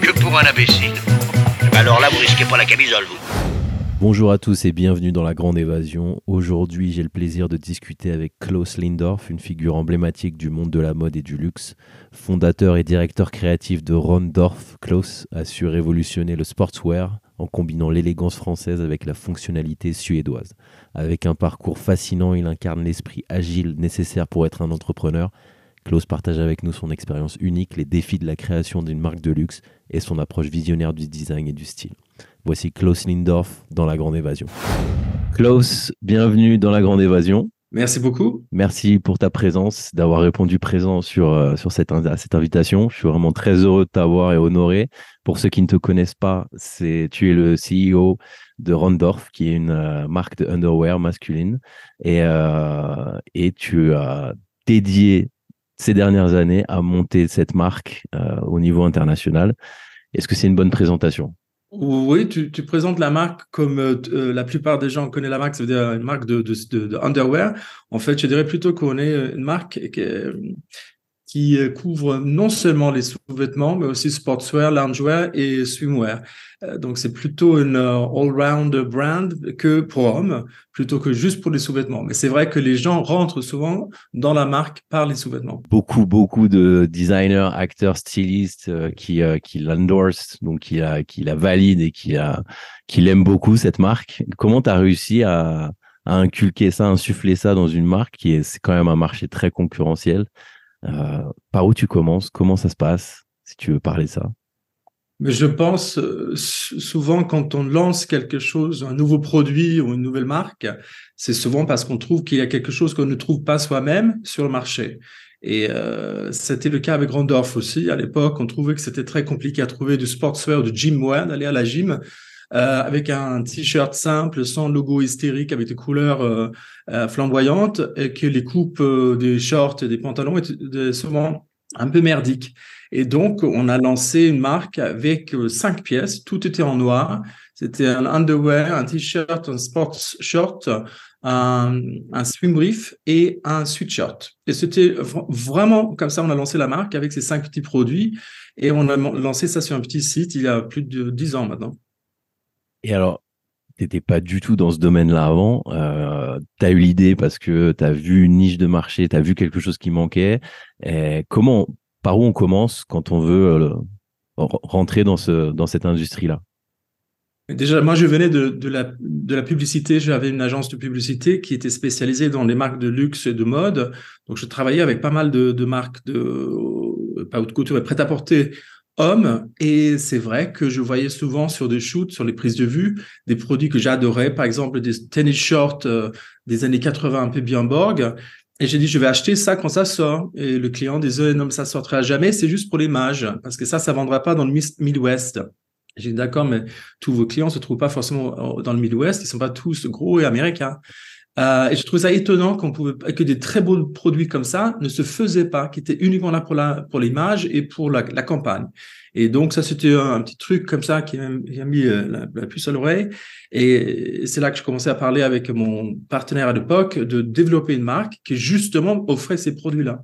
que pour un imbécile. Alors là, vous risquez pas la camisole. Bonjour à tous et bienvenue dans La Grande Évasion. Aujourd'hui, j'ai le plaisir de discuter avec Klaus Lindorf, une figure emblématique du monde de la mode et du luxe. Fondateur et directeur créatif de Rondorf, Klaus a su révolutionner le sportswear en combinant l'élégance française avec la fonctionnalité suédoise. Avec un parcours fascinant, il incarne l'esprit agile nécessaire pour être un entrepreneur. Klaus partage avec nous son expérience unique, les défis de la création d'une marque de luxe et son approche visionnaire du design et du style. Voici Klaus Lindorf dans La Grande Évasion. Klaus, bienvenue dans La Grande Évasion. Merci beaucoup. Merci pour ta présence, d'avoir répondu présent sur, euh, sur cette, à cette invitation. Je suis vraiment très heureux de t'avoir et honoré. Pour ceux qui ne te connaissent pas, c'est, tu es le CEO de Rondorf, qui est une euh, marque de underwear masculine. Et, euh, et tu as dédié ces dernières années à monter cette marque euh, au niveau international. Est-ce que c'est une bonne présentation? Oui, tu, présentes la marque comme euh, euh, la plupart des gens connaissent la marque, ça veut dire une marque de, de, de- de underwear. En fait, je dirais plutôt qu'on est une marque qui, qui euh, couvre non seulement les sous-vêtements, mais aussi sportswear, loungewear et swimwear. Euh, Donc, c'est plutôt une euh, all-round brand que pour hommes, plutôt que juste pour les sous-vêtements. Mais c'est vrai que les gens rentrent souvent dans la marque par les sous-vêtements. beaucoup, beaucoup de designers, acteurs, stylistes qui, qui l'endorsent, donc qui la, qui la valident et qui, qui l'aiment beaucoup, cette marque. Comment tu as réussi à, inculquer ça, insuffler ça dans une marque qui est, c'est quand même un marché très concurrentiel? Par où tu commences? Comment ça se passe Si tu veux parler de ça? Mais je pense euh, sou- souvent quand on lance quelque chose, un nouveau produit ou une nouvelle marque, c'est souvent parce qu'on trouve qu'il y a quelque chose qu'on ne trouve pas soi-même sur le marché. Et euh, c'était le cas avec Randorf aussi. À l'époque, on trouvait que c'était très compliqué à trouver du sportswear, du gymwear, d'aller à la gym euh, avec un t-shirt simple, sans logo hystérique, avec des couleurs euh, euh, flamboyantes, et que les coupes des shorts et des pantalons étaient souvent un peu merdiques. Et donc, on a lancé une marque avec cinq pièces. Tout était en noir. C'était un underwear, un t-shirt, un sports short, un, un swim brief et un sweatshirt. Et c'était vra- vraiment comme ça, on a lancé la marque avec ces cinq petits produits. Et on a lancé ça sur un petit site il y a plus de dix ans maintenant. Et alors, tu n'étais pas du tout dans ce domaine-là avant. Euh, tu as eu l'idée parce que tu as vu une niche de marché, tu as vu quelque chose qui manquait. Comment, par où on commence quand on veut euh, rentrer dans, ce, dans cette industrie-là? Mais Déjà, moi, je venais de, la, de la publicité. J'avais une agence de publicité qui était spécialisée dans les marques de luxe et de mode. Donc, je travaillais avec pas mal de, de marques de pas haute couture et prêt-à-porter hommes. Et c'est vrai que je voyais souvent sur des shoots, sur les prises de vue, des produits que j'adorais. Par exemple, des tennis shorts euh, des années 80 un peu bien Borg. Et j'ai dit, je vais acheter ça quand ça sort. Et le client disait, non, mais ça sortira jamais, c'est juste pour les mages. Parce que ça, ça vendra pas dans le Midwest. J'ai dit, d'accord, mais tous vos clients se trouvent pas forcément dans le Midwest, ils sont pas tous gros et américains. Euh, et je trouve ça étonnant qu'on pouvait que des très beaux produits comme ça ne se faisaient pas, qui étaient uniquement là pour la pour l'image et pour la, campagne. Et donc ça c'était un, petit truc comme ça qui m'a mis euh, la, puce à l'oreille. Et c'est là que je commençais à parler avec mon partenaire à l'époque de développer une marque qui justement offrait ces produits-là.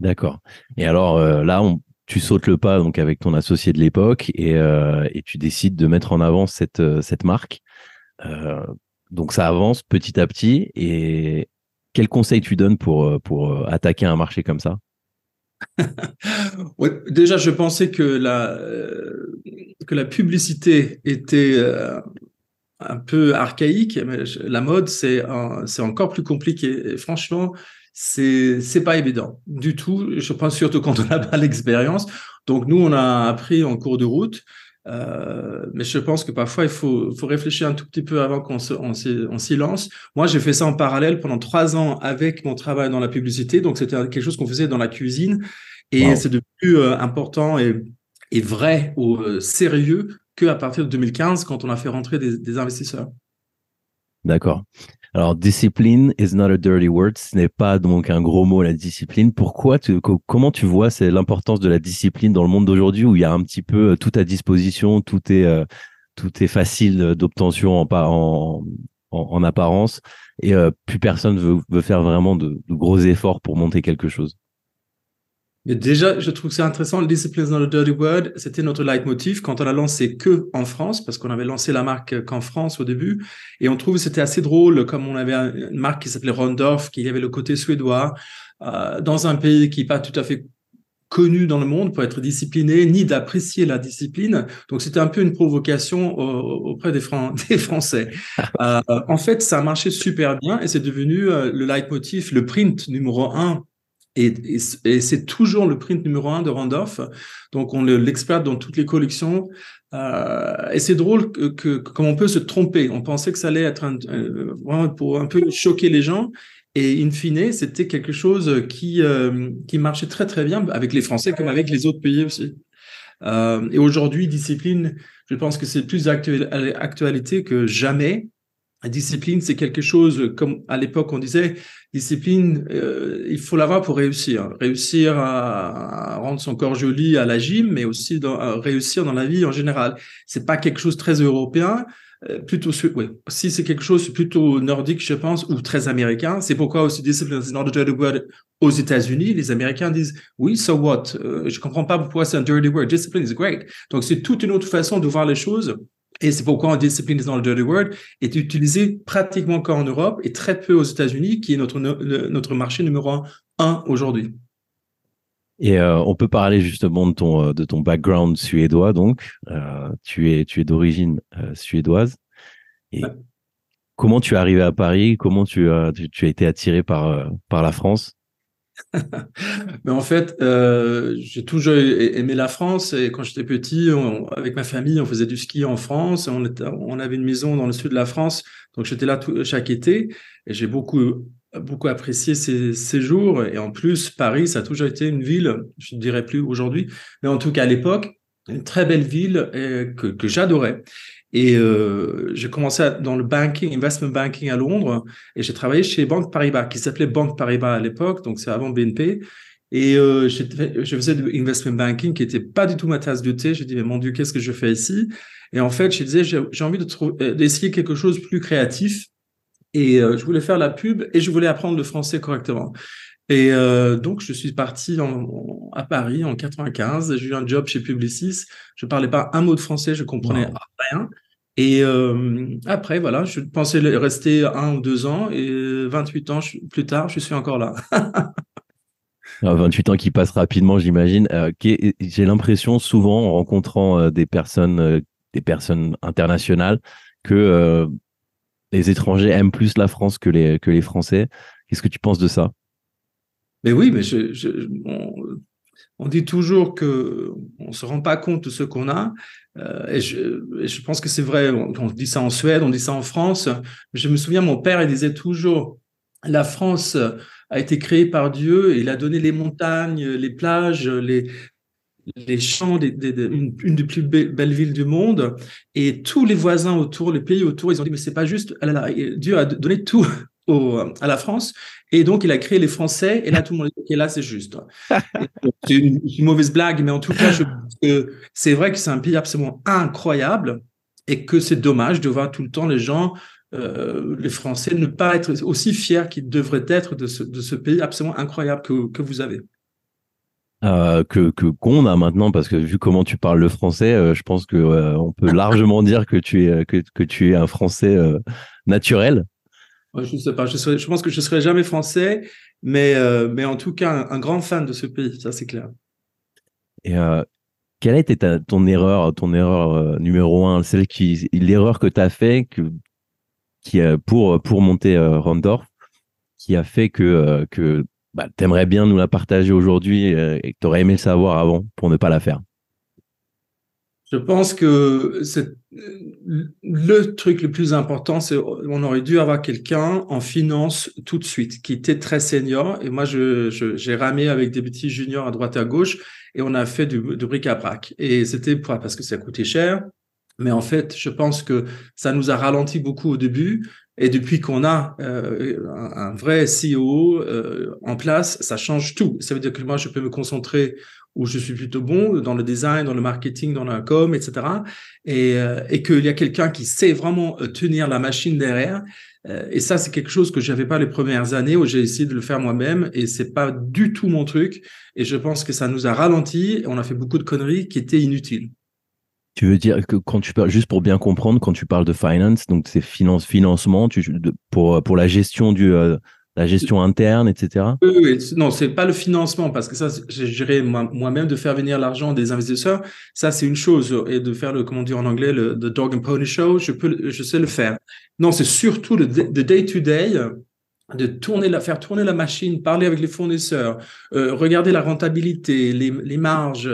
D'accord. Et alors euh, là, tu sautes le pas donc avec ton associé de l'époque et, et tu décides de mettre en avant cette, cette marque. Donc ça avance petit à petit. Et quel conseil tu donnes pour, euh, pour euh, attaquer un marché comme ça? Déjà, je pensais que la, euh, que la publicité était un peu archaïque, mais la mode, c'est encore plus compliqué. Franchement, c'est c'est pas évident du tout. Je pense surtout quand on n'a pas l'expérience. Donc, nous, on a appris en cours de route. Euh, mais je pense que parfois, il faut, faut réfléchir un tout petit peu avant qu'on se, on s'y on s'y lance. Moi, j'ai fait ça en parallèle pendant trois ans avec mon travail dans la publicité. Donc, c'était quelque chose qu'on faisait dans la cuisine. Et Wow. c'est devenu euh, important et et vrai ou euh, sérieux qu'à partir de 2015 quand on a fait rentrer des, des investisseurs. D'accord. Alors, discipline is not a dirty word. Ce n'est pas donc un gros mot, la discipline. Pourquoi, tu, comment tu vois c'est l'importance de la discipline dans le monde d'aujourd'hui où il y a un petit peu euh, tout à disposition, tout est, euh, tout est facile d'obtention en, en, en, apparence et euh, plus personne veut, veut faire vraiment de, de gros efforts pour monter quelque chose? Mais déjà, je trouve que c'est intéressant. Discipline dans le Dirty Word, c'était notre leitmotiv quand on a lancé que en France, parce qu'on avait lancé la marque qu'en France au début. Et on trouve que c'était assez drôle, comme on avait une marque qui s'appelait Rondorf, qui avait le côté suédois, euh, dans un pays qui n'est pas tout à fait connu dans le monde pour être discipliné, ni d'apprécier la discipline. Donc c'était un peu une provocation auprès des, des Français. Euh, en fait, ça a marché super bien et c'est devenu euh, le leitmotiv, le print numéro un et, c'est toujours le print numéro un de Randolph. Donc, on l'exploite dans toutes les collections. Euh, et c'est drôle que, que, comme on peut se tromper. On pensait que ça allait être un, euh, pour un peu choquer les gens. Et in fine, c'était quelque chose qui, euh, qui marchait très, très bien avec les Français comme avec les autres pays aussi. Euh, et aujourd'hui, discipline, je pense que c'est plus d'actualité que jamais. Discipline, c'est quelque chose, comme à l'époque on disait, discipline, euh, il faut l'avoir pour réussir. Réussir à, rendre son corps joli à la gym, mais aussi réussir dans la vie en général. C'est pas quelque chose très européen, euh, plutôt oui. Si c'est quelque chose plutôt nordique, je pense, ou très américain. C'est pourquoi aussi discipline is not a dirty word aux États-Unis. Les Américains disent oui, so what? Euh, je comprends pas pourquoi c'est un dirty word. Discipline is great. Donc c'est toute une autre façon de voir les choses et c'est pourquoi en discipline dans le dirty word est utilisé pratiquement qu'en Europe et très peu aux États-Unis, qui est notre, notre marché numéro un, aujourd'hui. Et euh, on peut parler justement de ton, euh, de ton background suédois, donc. Euh, tu es, tu es d'origine suédoise. Et comment tu es arrivé à Paris? Comment tu, tu, tu, as été attiré par, par la France? Mais en fait, euh, j'ai toujours aimé la France et quand j'étais petit, avec ma famille, on faisait du ski en France. On, avait une maison dans le sud de la France, donc j'étais là chaque été et j'ai beaucoup beaucoup apprécié ces séjours. Et en plus, Paris, ça a toujours été une ville, je ne dirais plus aujourd'hui, mais en tout cas à l'époque, une très belle ville que j'adorais. Et euh, j'ai commencé dans le banking, investment banking à Londres, et j'ai travaillé chez Banque Paribas, qui s'appelait Banque Paribas à l'époque, donc c'est avant BNP. Et euh, je faisais du investment banking qui était pas du tout ma tasse de thé. J'ai dit, mais mon Dieu, qu'est-ce que je fais ici? Et en fait, je disais, j'ai envie de euh, d'essayer quelque chose de plus créatif. Et euh, je voulais faire la pub et je voulais apprendre le français correctement. Et euh, donc, je suis parti en, à Paris en 95. J'ai eu un job chez Publicis. Je parlais pas un mot de français, je comprenais rien. Et euh, après, voilà, je pensais rester un ou deux ans. Et 28 ans plus tard, je suis encore là. 28 ans qui passent rapidement, j'imagine. Euh, j'ai l'impression, souvent, en rencontrant euh, des personnes, des personnes internationales, que les étrangers aiment plus la France que les, que les Français. Qu'est-ce que tu penses de ça? Mais oui, mais je, on, dit toujours que on se rend pas compte de ce qu'on a. Euh, et, je, je, pense que c'est vrai. On, dit ça en Suède, on dit ça en France. Je me souviens, mon père, il disait toujours la France a été créée par Dieu il a donné les montagnes, les plages, les, les champs, une, des plus belles villes du monde. Et tous les voisins autour, les pays autour, ils ont dit, mais c'est pas juste, Dieu a donné tout à la France. Et donc, il a créé les Français. Et là, tout le monde dit, OK, là, c'est juste. c'est une, une, mauvaise blague, mais en tout cas, c'est vrai que c'est un pays absolument incroyable et que c'est dommage de voir tout le temps les gens, euh, les Français, ne pas être aussi fiers qu'ils devraient être de ce, de ce pays absolument incroyable que, que vous avez. Euh, que qu'on a maintenant parce que vu comment tu parles le français, euh, je pense que euh, on peut largement dire que tu es que, que tu es un français euh, Je sais pas, je, pense que je serai jamais français, mais, euh, mais en tout cas, un, grand fan de ce pays, ça c'est clair. Et euh, quelle a été ton erreur, ton erreur euh, numéro un, celle qui, l'erreur que tu as fait qui, pour, pour monter Rondorf, qui a fait que, que bah, tu aimerais bien nous la partager aujourd'hui et que tu aurais aimé le savoir avant pour ne pas la faire? Je pense que le truc le plus important, c'est on aurait dû avoir quelqu'un en finance tout de suite qui était très senior. Et moi, je, j'ai ramé avec des petits juniors à droite et à gauche et on a fait du, du bric-à-brac. Et c'était parce que ça coûtait cher. Mais en fait, je pense que ça nous a ralenti beaucoup au début. Et depuis qu'on a euh, un, vrai CEO euh, en place, ça change tout. Ça veut dire que moi, je peux me concentrer où je suis plutôt bon dans le design, dans le marketing, dans la com, etc. Et, euh, et qu'il y a quelqu'un qui sait vraiment euh, tenir la machine derrière. Euh, et ça, c'est quelque chose que j'avais pas les premières années où j'ai essayé de le faire moi-même et c'est pas du tout mon truc. Et je pense que ça nous a ralenti. Et on a fait beaucoup de conneries qui étaient inutiles. Tu veux dire que quand tu parles, juste pour bien comprendre, quand tu parles de finance, donc c'est finance, financement, tu, pour, pour la gestion du, la gestion interne, etc. Oui, oui. non, c'est pas le financement parce que ça, j'ai géré moi-même de faire venir l'argent des investisseurs. Ça, c'est une chose et de faire le, comment dire en anglais, le the dog and pony show, je peux, je sais le faire. Non, c'est surtout le day to day de tourner la, faire tourner la machine, parler avec les fournisseurs, euh, regarder la rentabilité, les, marges,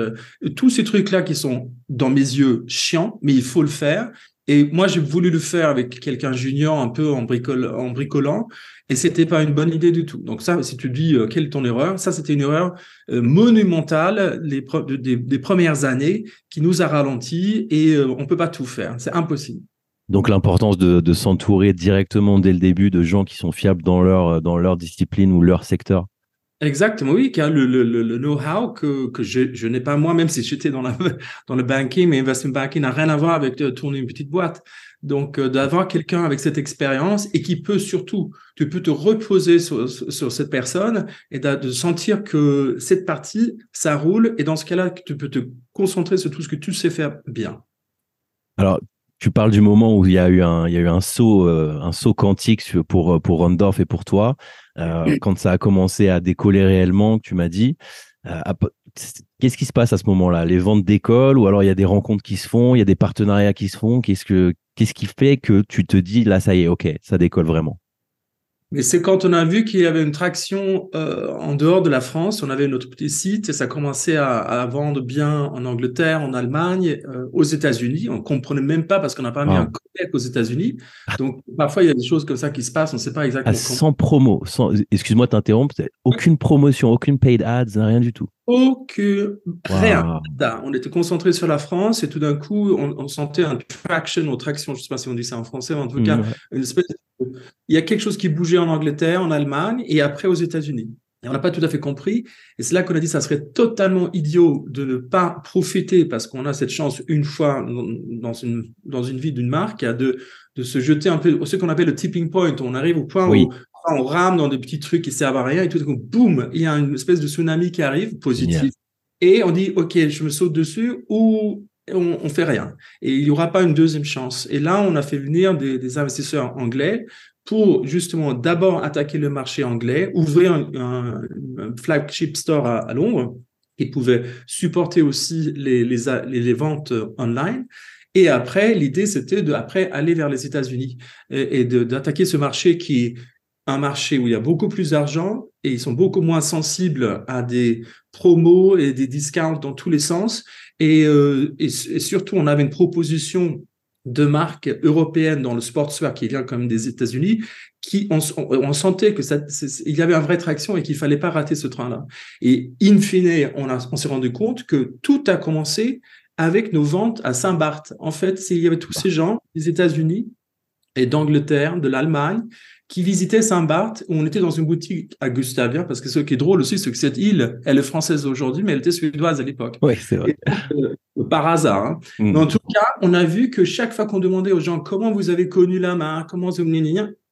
tous ces trucs-là qui sont dans mes yeux chiants, mais il faut le faire. Et moi, j'ai voulu le faire avec quelqu'un junior, un peu en, bricolant, et c'était pas une bonne idée du tout. Donc ça, si tu dis euh, quelle est ton erreur, ça c'était une erreur euh, monumentale des, premières années qui nous a ralenti et euh, on peut pas tout faire, c'est impossible. Donc l'importance de, s'entourer directement dès le début de gens qui sont fiables dans leur, dans leur discipline ou leur secteur. Exactement, oui, car le, know-how que, je, n'ai pas moi, même si j'étais dans, le banking, mais investment banking n'a rien à voir avec tourner une petite boîte. Donc, euh, d'avoir quelqu'un avec cette expérience et qui peut surtout, tu peux te reposer sur, cette personne et de, sentir que cette partie, ça roule. Et dans ce cas-là, tu peux te concentrer sur tout ce que tu sais faire bien. Alors, tu parles du moment où il y a eu un, il y a eu un saut, euh, un saut quantique pour, euh, pour Rondorf et pour toi, euh, quand ça a commencé à décoller réellement, tu m'as dit. Qu'est-ce qui se passe à ce moment-là? Les ventes d'école ou alors il y a des rencontres qui se font, il y a des partenariats qui se font? Qu'est-ce que qu'est-ce qui fait que tu te dis là ça y est, ok, ça décolle vraiment? Mais c'est quand on a vu qu'il y avait une traction euh, en dehors de la France, on avait notre petit site et ça commençait à, à vendre bien en Angleterre, en Allemagne, euh, aux États-Unis. On comprenait même pas parce qu'on n'a pas mis un codec aux États-Unis. Donc parfois il y a des choses comme ça qui se passent, on ne sait pas exactement. Ah, sans promo, sans, excuse-moi de t'interrompre, aucune promotion, aucune paid ads, rien du tout. Aucune, rien. On était concentré sur la France et tout d'un coup, on, sentait un traction ou traction, je ne sais pas si on dit ça en français, mais en tout cas, une espèce il y a quelque chose qui bougeait en Angleterre, en Allemagne et après aux États-Unis. Et on n'a pas tout à fait compris. Et c'est là qu'on a dit ça serait totalement idiot de ne pas profiter parce qu'on a cette chance une fois dans une, dans une vie d'une marque de, de se jeter un peu, ce qu'on appelle le tipping point. On arrive au point où on rame dans des petits trucs qui servent à rien et tout d'un coup, boum, il y a une espèce de tsunami qui arrive, positif. Et on dit, OK, je me saute dessus ou on, on fait rien. Et il n'y aura pas une deuxième chance. Et là, on a fait venir des, investisseurs anglais pour justement d'abord attaquer le marché anglais, ouvrir un, flagship store à, Londres qui pouvait supporter aussi les, les, les, ventes online. Et après, l'idée, c'était de après aller vers les États-Unis et, et d'attaquer ce marché qui un marché où il y a beaucoup plus d'argent et ils sont beaucoup moins sensibles à des promos et des discounts dans tous les sens euh, et, surtout, on avait une proposition de marque européenne dans le sportswear qui vient comme des États-Unis, qui on, sentait que ça, il y avait une vraie traction et qu'il fallait pas rater ce train-là. Et in fine, on, on s'est rendu compte que tout a commencé avec nos ventes à Saint-Barth. En fait, il y avait tous ces gens des États-Unis et d'Angleterre, de l'Allemagne, qui visitait Saint-Barth, où on était dans une boutique à Gustavia, parce que ce qui est drôle aussi, c'est que cette île, elle est française aujourd'hui, mais elle était suédoise à l'époque. Oui, c'est vrai. Euh, par hasard. Hein. Mm. Mais en tout cas, on a vu que chaque fois qu'on demandait aux gens comment vous avez connu la marque, comment vous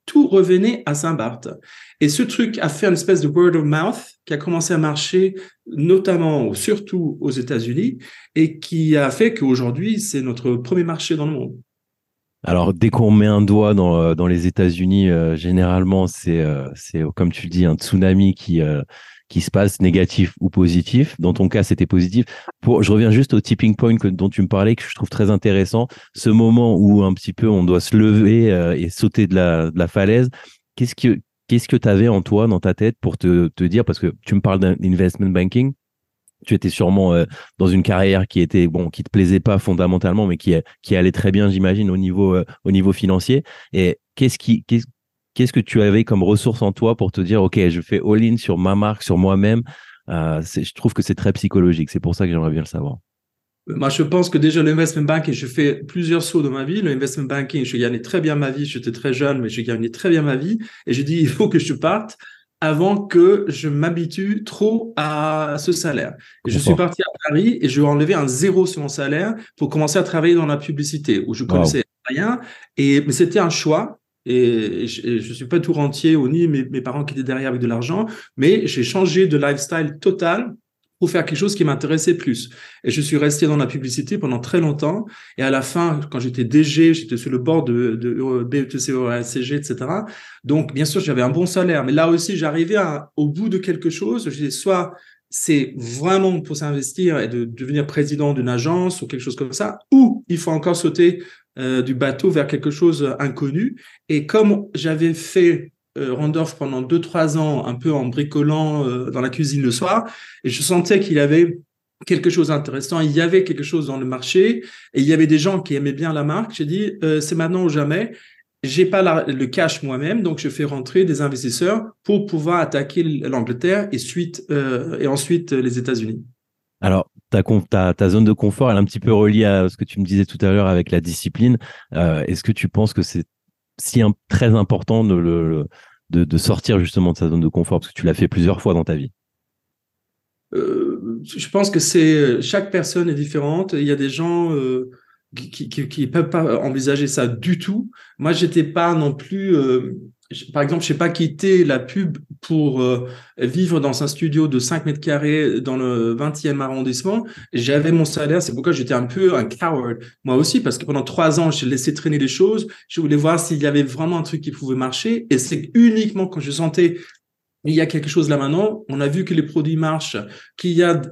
tout revenait à Saint-Barth. Et ce truc a fait une espèce de word of mouth qui a commencé à marcher, notamment, surtout aux États-Unis, et qui a fait qu'aujourd'hui, c'est notre premier marché dans le monde. Alors, dès qu'on met un doigt dans, euh, dans les États-Unis, euh, généralement, c'est, euh, c'est, comme tu le dis, un tsunami qui, qui se passe, négatif ou positif. Dans ton cas, c'était positif. Pour, je reviens juste au tipping point que, dont tu me parlais, que je trouve très intéressant. Ce moment où un petit peu on doit se lever et sauter de la, de la falaise. Qu'est-ce que qu'est-ce que tu avais en toi, dans ta tête, pour te, te dire, parce que tu me parles d'investment banking, tu étais sûrement euh, dans une carrière qui était bon, qui te plaisait pas fondamentalement, mais qui, qui allait très bien, j'imagine, au niveau, euh, au niveau financier. Et qu'est-ce qui, qu'est-ce, que tu avais comme ressource en toi pour te dire, ok, je fais all-in sur ma marque, sur moi-même. Euh, je trouve que c'est très psychologique. C'est pour ça que j'aimerais bien le savoir. Moi, je pense que déjà l'investment banking, je fais plusieurs sauts dans ma vie. L'investment banking, je gagnais très bien ma vie. J'étais très jeune, mais je gagnais très bien ma vie. Et je dis, il faut que je parte avant que je m'habitue trop à ce salaire. je suis parti à Paris et je vais enlever un zéro sur mon salaire pour commencer à travailler dans la publicité où je connaissais rien. Et mais c'était un choix. Et je, ne suis pas tout rentier, ou ni mes, mes parents qui étaient derrière avec de l'argent, mais j'ai changé de lifestyle total pour faire quelque chose qui m'intéressait plus. Et je suis resté dans la publicité pendant très longtemps. Et à la fin, quand j'étais DG, j'étais sur le bord de, de BETC, etc. Donc, bien sûr, j'avais un bon salaire. Mais là aussi, j'arrivais au bout de quelque chose. Je disais, soit c'est vraiment pour s'investir et de devenir président d'une agence ou quelque chose comme ça, ou il faut encore sauter euh, du bateau vers quelque chose inconnu. Et comme j'avais fait euh, Randolph pendant 2-3 ans, un peu en bricolant euh, dans la cuisine le soir, et je sentais qu'il avait quelque chose d'intéressant, il y avait quelque chose dans le marché, et il y avait des gens qui aimaient bien la marque. J'ai dit, euh, c'est maintenant ou jamais. J'ai pas le cash moi-même, donc je fais rentrer des investisseurs pour pouvoir attaquer l'Angleterre et suite et ensuite les États-Unis. Alors, ta, zone de confort, elle est un petit peu reliée à ce que tu me disais tout à l'heure avec la discipline. Est-ce que tu penses que c'est si très important de, de, sortir justement de sa zone de confort parce que tu l'as fait plusieurs fois dans ta vie euh, Je pense que c'est chaque personne est différente. Il y a des gens euh, qui, qui, peuvent pas envisager ça du tout. Moi, j'étais pas non plus euh, par exemple, je n'ai pas quitté la pub pour euh, vivre dans un studio de 5 mètres carrés dans le 20e arrondissement. J'avais mon salaire, c'est pourquoi j'étais un peu un coward. Moi aussi, parce que pendant trois ans, j'ai laissé traîner les choses. Je voulais voir s'il y avait vraiment un truc qui pouvait marcher. Et c'est uniquement quand je sentais il y a quelque chose là maintenant, on a vu que les produits marchent, qu'il y a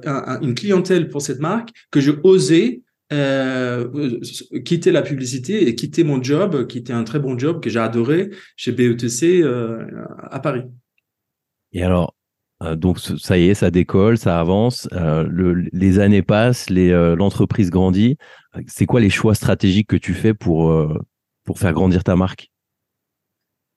une clientèle pour cette marque, que je osais euh, quitter la publicité et quitter mon job, qui était un très bon job que j'ai adoré chez BETC euh, à Paris. Et alors, euh, donc ça y est, ça décolle, ça avance, les années passent, l'entreprise grandit. C'est quoi les choix stratégiques que tu fais pour, pour faire grandir ta marque?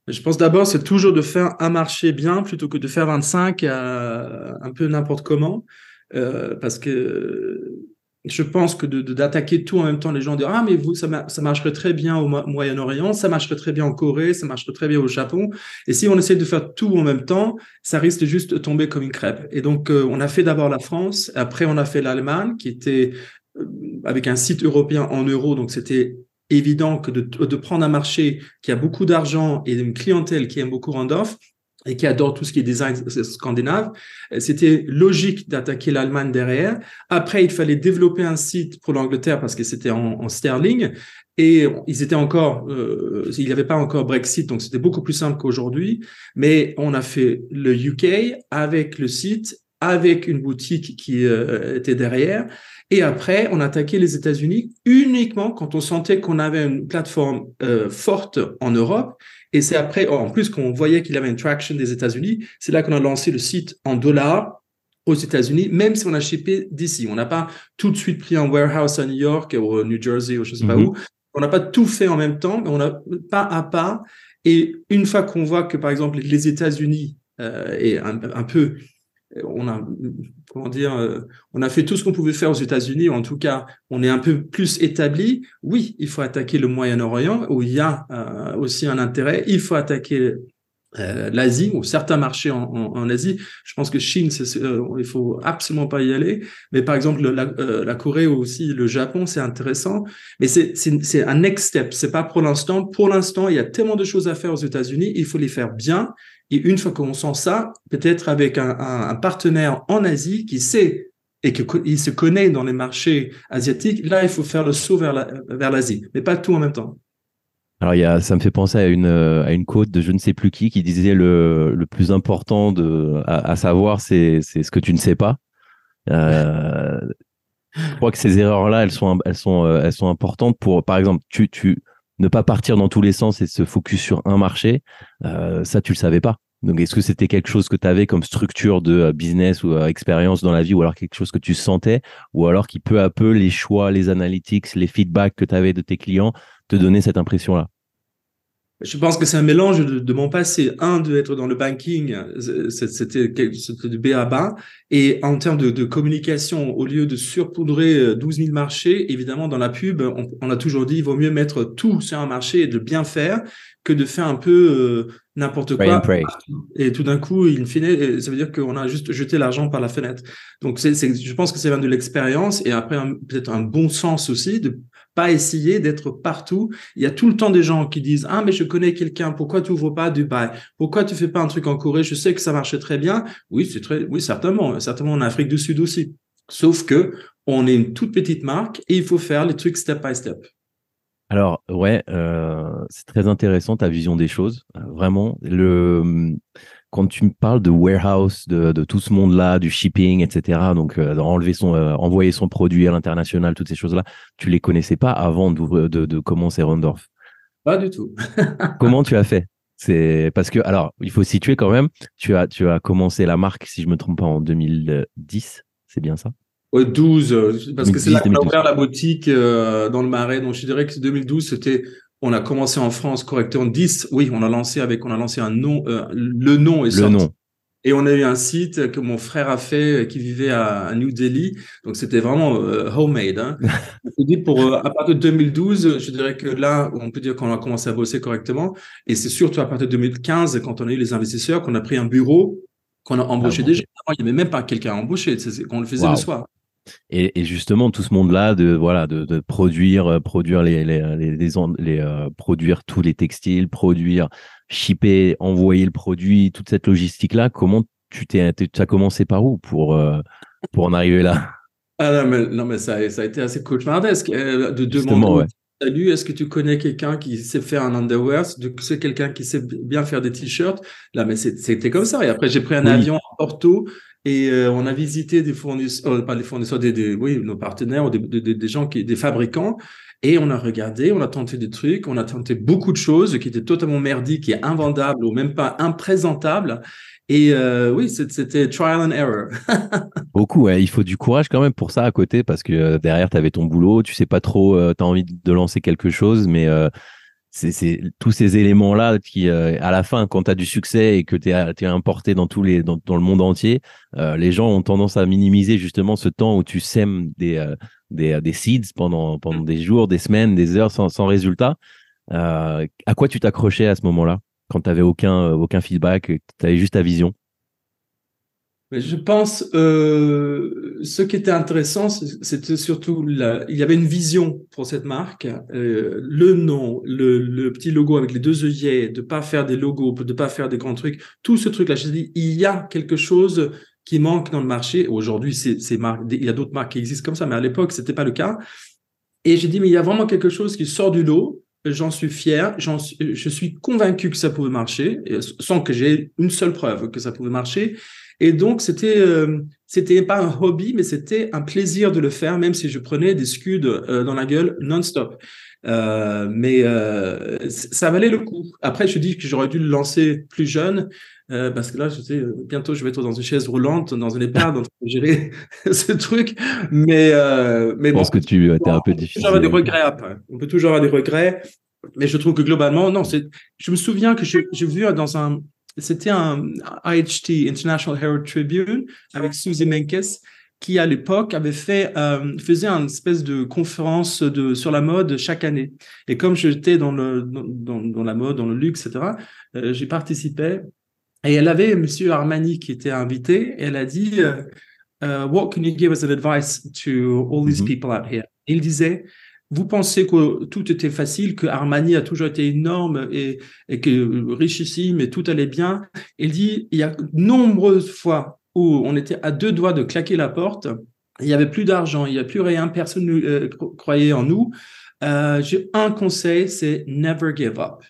Je pense d'abord, c'est toujours de faire un marché bien plutôt que de faire 25 un peu n'importe comment. parce que je pense que d'attaquer de, tout en même temps, les gens disent ah mais vous ça, ça marcherait très bien au Moyen-Orient, ça marcherait très bien en Corée, ça marcherait très bien au Japon. Et si on essaie de faire tout en même temps, ça risque juste de tomber comme une crêpe. Et donc euh, on a fait d'abord la France, après on a fait l'Allemagne qui était euh, avec un site européen en euros, donc c'était évident que de, de, prendre un marché qui a beaucoup d'argent et une clientèle qui aime beaucoup Randolph, et qui adore tout ce qui est design scandinave, c'était logique d'attaquer l'Allemagne derrière. Après, il fallait développer un site pour l'Angleterre parce que c'était en, sterling et ils étaient encore, euh, il n'y avait pas encore Brexit, donc c'était beaucoup plus simple qu'aujourd'hui. Mais on a fait le UK avec le site, avec une boutique qui euh, était derrière. Et après, on a attaqué les États-Unis uniquement quand on sentait qu'on avait une plateforme euh, forte en Europe et c'est après, en plus qu'on voyait qu'il avait une traction des États-Unis, c'est là qu'on a lancé le site en dollars aux États-Unis, même si on a shippé d'ici. On n'a pas tout de suite pris un warehouse à New York ou au New Jersey ou je ne sais pas mhm. où. On n'a pas tout fait en même temps, mais on a pas à pas. Et une fois qu'on voit que, par exemple, les États-Unis euh, est un, un, peu on a comment dire, euh, on a fait tout ce qu'on pouvait faire aux États-Unis, ou en tout cas, on est un peu plus établi. Oui, il faut attaquer le Moyen-Orient où il y a euh, aussi un intérêt. Il faut attaquer euh, l'Asie ou certains marchés en, Asie. Je pense que Chine, il faut absolument pas y aller. Mais par exemple, la, Corée ou aussi le Japon, c'est intéressant. Mais c'est un next step. C'est pas pour l'instant. Pour l'instant, il y a tellement de choses à faire aux États-Unis. Il faut les faire bien. Et une fois qu'on sent ça, peut-être avec un, partenaire en Asie qui sait et qu'il se connaît dans les marchés asiatiques, là, il faut faire le saut vers l'Asie, mais pas tout en même temps. Alors, il y a, ça me fait penser à une, à une quote de je ne sais plus qui qui disait le, le plus important de, à, savoir, c'est ce que tu ne sais pas. Euh, je crois que ces erreurs-là, elles sont, elles, sont, euh, elles sont importantes pour, par exemple, tu, tu, ne pas partir dans tous les sens et se focus sur un marché, euh, ça, tu le savais pas. Donc, est-ce que c'était quelque chose que tu avais comme structure de euh, business ou euh, expérience dans la vie, ou alors quelque chose que tu sentais, ou alors qui peu à peu, les choix, les analytics, les feedbacks que tu avais de tes clients te donnaient cette impression-là? Je pense que c'est un mélange de, mon passé. Un, de être dans le banking, c'était de B à bas. Et en termes de, communication, au lieu de surpoudrer 12 euh, 000 marchés, évidemment, dans la pub, on, a toujours dit, il vaut mieux mettre tout sur un marché et de bien faire que de faire un peu euh, n'importe quoi. Et tout d'un coup, in fine, ça veut dire qu'on a juste jeté l'argent par la fenêtre. Donc, c'est, je pense que c'est de l'expérience et après, peut-être un bon sens aussi de pas essayer d'être partout. Il y a tout le temps des gens qui disent ah mais je connais quelqu'un, pourquoi tu ouvres pas Dubaï? Pourquoi tu fais pas un truc en Corée? Je sais que ça marchait très bien. Oui, c'est très oui certainement, certainement en Afrique du Sud aussi. Sauf que on est une toute petite marque et il faut faire les trucs step by step. Alors ouais, euh, c'est très intéressant ta vision des choses. Euh, vraiment, le quand tu me parles de warehouse, de, tout ce monde-là, du shipping, etc., donc euh, enlever son, euh, envoyer son produit à l'international, toutes ces choses-là, tu les connaissais pas avant de, de commencer Rondorf Pas du tout. Comment tu as fait? C'est parce que alors il faut situer quand même. Tu as tu as commencé la marque, si je me trompe pas, en 2010, c'est bien ça? Ouais, 12, parce que c'est là qu'on a ouvert la boutique euh, dans le Marais. Donc, je dirais que 2012, c'était on a commencé en France correctement 10. Oui, on a lancé avec, on a lancé un nom, euh, le nom est sorti. Le nom. Et on a eu un site que mon frère a fait, qui vivait à, New Delhi. Donc c'était vraiment euh, homemade. Hein. dit pour euh, à partir de 2012, je dirais que là, on peut dire qu'on a commencé à bosser correctement. Et c'est surtout à partir de 2015, quand on a eu les investisseurs, qu'on a pris un bureau, qu'on a embauché ah des gens. Il n'y avait même pas quelqu'un à embaucher, qu'on le faisait le soir. Et, justement, tout ce monde-là, de voilà, de, produire, euh, produire les, les, les, euh, produire tous les textiles, produire, shipper, envoyer le produit, toute cette logistique-là, comment tu t'es, tu as commencé par où pour euh, pour en arriver là? Ah non, mais, ça, ça, a été assez cauchemardesque de demander. Salut, est-ce que tu connais quelqu'un qui sait faire un underwear? C'est quelqu'un qui sait bien faire des t-shirts? Là, mais c'était comme ça. Et après, j'ai pris un avion à Porto et euh, on a visité des fournisseurs, euh, pas les fournisseurs, des, oui, nos partenaires, des, des, des, gens qui, des fabricants, et on a regardé, on a tenté des trucs, on a tenté beaucoup de choses qui étaient totalement merdiques et invendables ou même pas imprésentables. Et euh, oui, c'était trial and error. beaucoup, il faut du courage quand même pour ça à côté, parce que derrière, tu avais ton boulot, tu sais pas trop, tu as envie de lancer quelque chose, mais c'est tous ces éléments-là qui, euh, à la fin, quand tu as du succès et que tu es, importé dans, tous les, dans, le monde entier, euh, les gens ont tendance à minimiser justement ce temps où tu sèmes des, euh, des, des, seeds pendant, pendant des jours, des semaines, des heures sans, sans résultat. à quoi tu t'accrochais à ce moment-là quand tu n'avais aucun, aucun feedback, tu avais juste ta vision? Je pense, euh, ce qui était intéressant, c'était surtout, la, il y avait une vision pour cette marque, euh, le nom, le, le, petit logo avec les deux œillets, de pas faire des logos, de pas faire des grands trucs, tout ce truc-là. Je dit, il y a quelque chose qui manque dans le marché. Aujourd'hui, c'est, il y a d'autres marques qui existent comme ça, mais à l'époque, c'était pas le cas. Et j'ai dit, mais il y a vraiment quelque chose qui sort du lot. J'en suis fier, je suis convaincu que ça pouvait marcher, sans que j'ai une seule preuve que ça pouvait marcher. Et donc, c'était euh, c'était pas un hobby, mais c'était un plaisir de le faire, même si je prenais des scuds euh, dans la gueule non-stop. Euh, mais euh, ça valait le coup. Après, je dis que j'aurais dû le lancer plus jeune, parce que là, je sais, bientôt, je vais être dans une chaise roulante, dans une EHPAD, en train de gérer ce truc. Mais, mais je pense que tu es un peu difficile. On peut toujours avoir des regrets après. On peut toujours avoir des regrets. Mais je trouve que globalement, non, c'est, je me souviens que j'ai vu dans un, c'était un IHT, International Herald Tribune, avec Susie Menkes, qui à l'époque avait fait euh, faisait une espèce de conférence de sur la mode chaque année. Et comme j'étais dans le dans, dans, la mode, dans le luxe, etc., euh, j'y participais. Et elle avait Monsieur Armani qui était invité. Et elle a dit euh, uh, What can you give as an advice to all these mm-hmm. people out here? il disait vous pensez que tout était facile, que Armani a toujours été énorme et, et que richissime et tout allait bien. Il dit, il y a nombreuses fois où on était à deux doigts de claquer la porte, il n'y avait plus d'argent, il n'y a plus rien, personne ne euh, croyait en nous. Euh, J'ai un conseil, c'est never give up.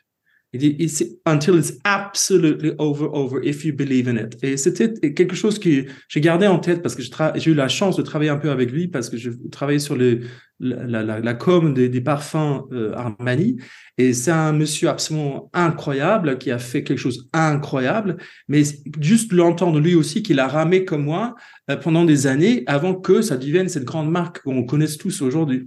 It's until it's absolutely over, over, if you believe in it. Et c'était quelque chose que j'ai gardé en tête parce que j'ai eu la chance de travailler un peu avec lui parce que je travaillais sur la, com des, des parfums euh, Armani. Et c'est un monsieur absolument incroyable qui a fait quelque chose incroyable. Mais juste l'entendre lui aussi qu'il a ramé comme moi euh, pendant des années avant que ça devienne cette grande marque qu'on connaisse tous aujourd'hui.